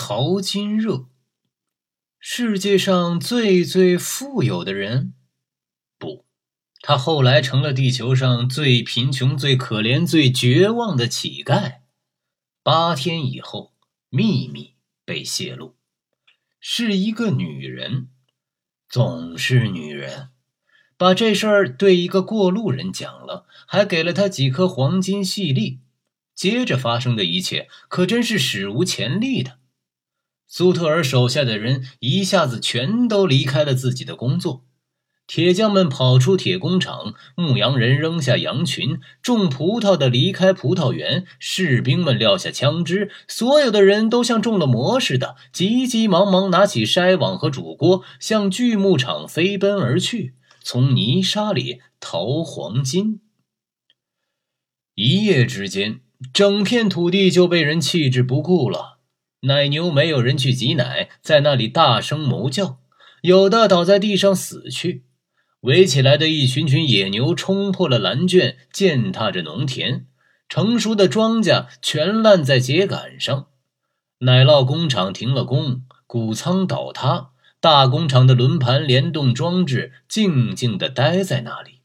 淘金热。世界上最最富有的人，不，他后来成了地球上最贫穷、最可怜、最绝望的乞丐。八天以后，秘密被泄露，是一个女人，总是女人，把这事儿对一个过路人讲了，还给了他几颗黄金细粒。接着发生的一切，可真是史无前例的。苏特尔手下的人一下子全都离开了自己的工作，铁匠们跑出铁工厂，牧羊人扔下羊群，种葡萄的离开葡萄园，士兵们撂下枪支，所有的人都像中了魔似的，急急忙忙拿起筛网和煮锅，向锯木厂飞奔而去，从泥沙里淘黄金。一夜之间，整片土地就被人弃之不顾了。奶牛没有人去挤奶，在那里大声哞叫，有的倒在地上死去。围起来的一群群野牛冲破了栏圈，践踏着农田，成熟的庄稼全烂在秸秆上。奶酪工厂停了工，谷仓倒塌，大工厂的轮盘联动装置静静地待在那里，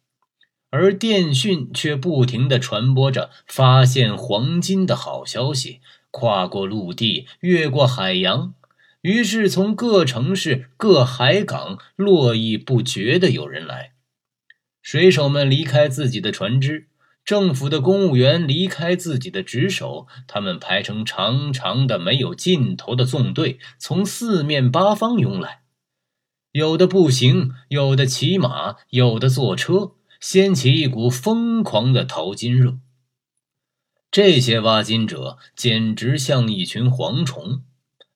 而电讯却不停地传播着发现黄金的好消息。跨过陆地，越过海洋，于是从各城市、各海港络绎不绝的有人来。水手们离开自己的船只，政府的公务员离开自己的职守，他们排成长长的、没有尽头的纵队，从四面八方涌来。有的步行，有的骑马，有的坐车，掀起一股疯狂的淘金热。这些挖金者简直像一群蝗虫，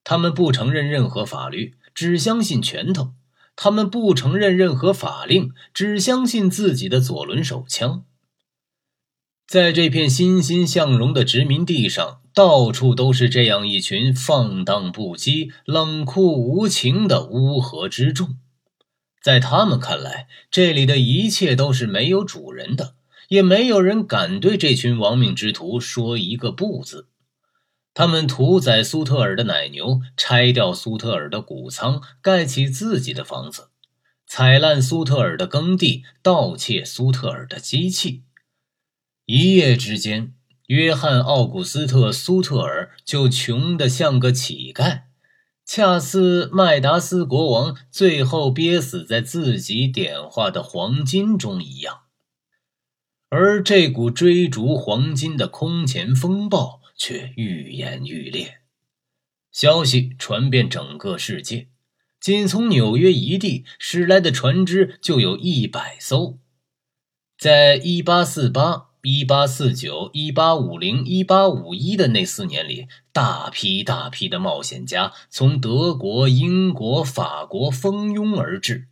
他们不承认任何法律，只相信拳头；他们不承认任何法令，只相信自己的左轮手枪。在这片欣欣向荣的殖民地上，到处都是这样一群放荡不羁、冷酷无情的乌合之众。在他们看来，这里的一切都是没有主人的。也没有人敢对这群亡命之徒说一个不字。他们屠宰苏特尔的奶牛，拆掉苏特尔的谷仓，盖起自己的房子，踩烂苏特尔的耕地，盗窃苏特尔的机器。一夜之间，约翰·奥古斯特·苏特尔就穷得像个乞丐，恰似麦达斯国王最后憋死在自己点化的黄金中一样。而这股追逐黄金的空前风暴却愈演愈烈，消息传遍整个世界，仅从纽约一地驶来的船只就有一百艘。在一八四八、一八四九、一八五零、一八五一的那四年里，大批大批的冒险家从德国、英国、法国蜂拥而至，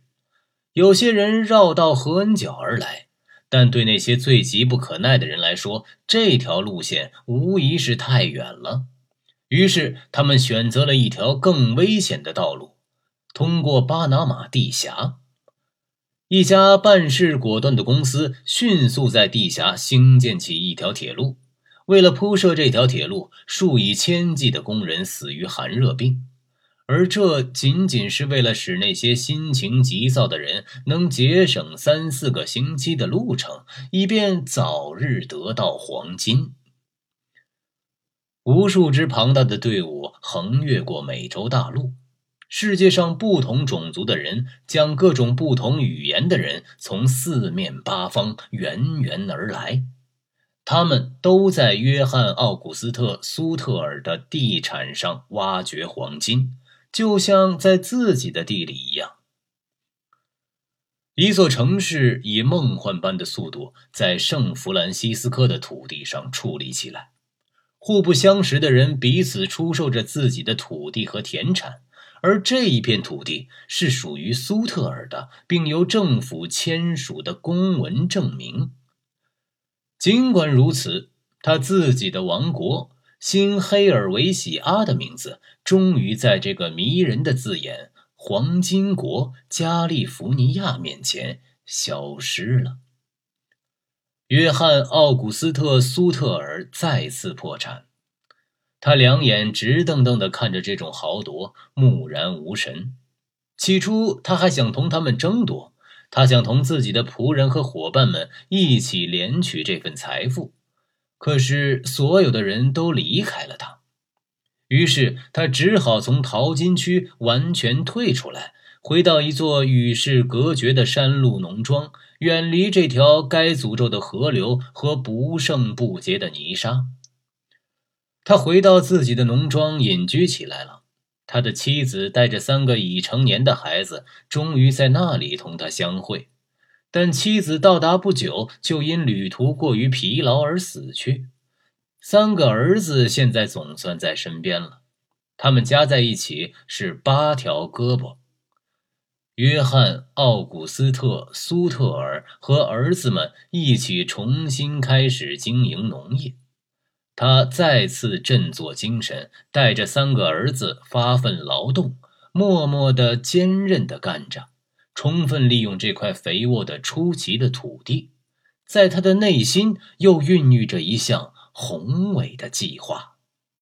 有些人绕道合恩角而来。但对那些最急不可耐的人来说，这条路线无疑是太远了。于是，他们选择了一条更危险的道路，通过巴拿马地峡。一家办事果断的公司迅速在地峡兴建起一条铁路。为了铺设这条铁路，数以千计的工人死于寒热病。而这仅仅是为了使那些心情急躁的人能节省三四个星期的路程，以便早日得到黄金。无数支庞大的队伍横越过美洲大陆，世界上不同种族的人，讲各种不同语言的人，从四面八方源源而来，他们都在约翰·奥古斯特·苏特尔的地产上挖掘黄金。就像在自己的地里一样，一座城市以梦幻般的速度在圣弗兰西斯科的土地上矗立起来。互不相识的人彼此出售着自己的土地和田产，而这一片土地是属于苏特尔的，并由政府签署的公文证明。尽管如此，他自己的王国。新黑尔维喜阿的名字终于在这个迷人的字眼“黄金国加利福尼亚”面前消失了。约翰·奥古斯特·苏特尔再次破产，他两眼直瞪瞪地看着这种豪夺，木然无神。起初，他还想同他们争夺，他想同自己的仆人和伙伴们一起连取这份财富。可是，所有的人都离开了他，于是他只好从淘金区完全退出来，回到一座与世隔绝的山路农庄，远离这条该诅咒的河流和不胜不竭的泥沙。他回到自己的农庄隐居起来了。他的妻子带着三个已成年的孩子，终于在那里同他相会。但妻子到达不久，就因旅途过于疲劳而死去。三个儿子现在总算在身边了，他们加在一起是八条胳膊。约翰·奥古斯特·苏特尔和儿子们一起重新开始经营农业。他再次振作精神，带着三个儿子发奋劳动，默默地、坚韧地干着，充分利用这块肥沃的出奇的土地。在他的内心又孕育着一项宏伟的计划。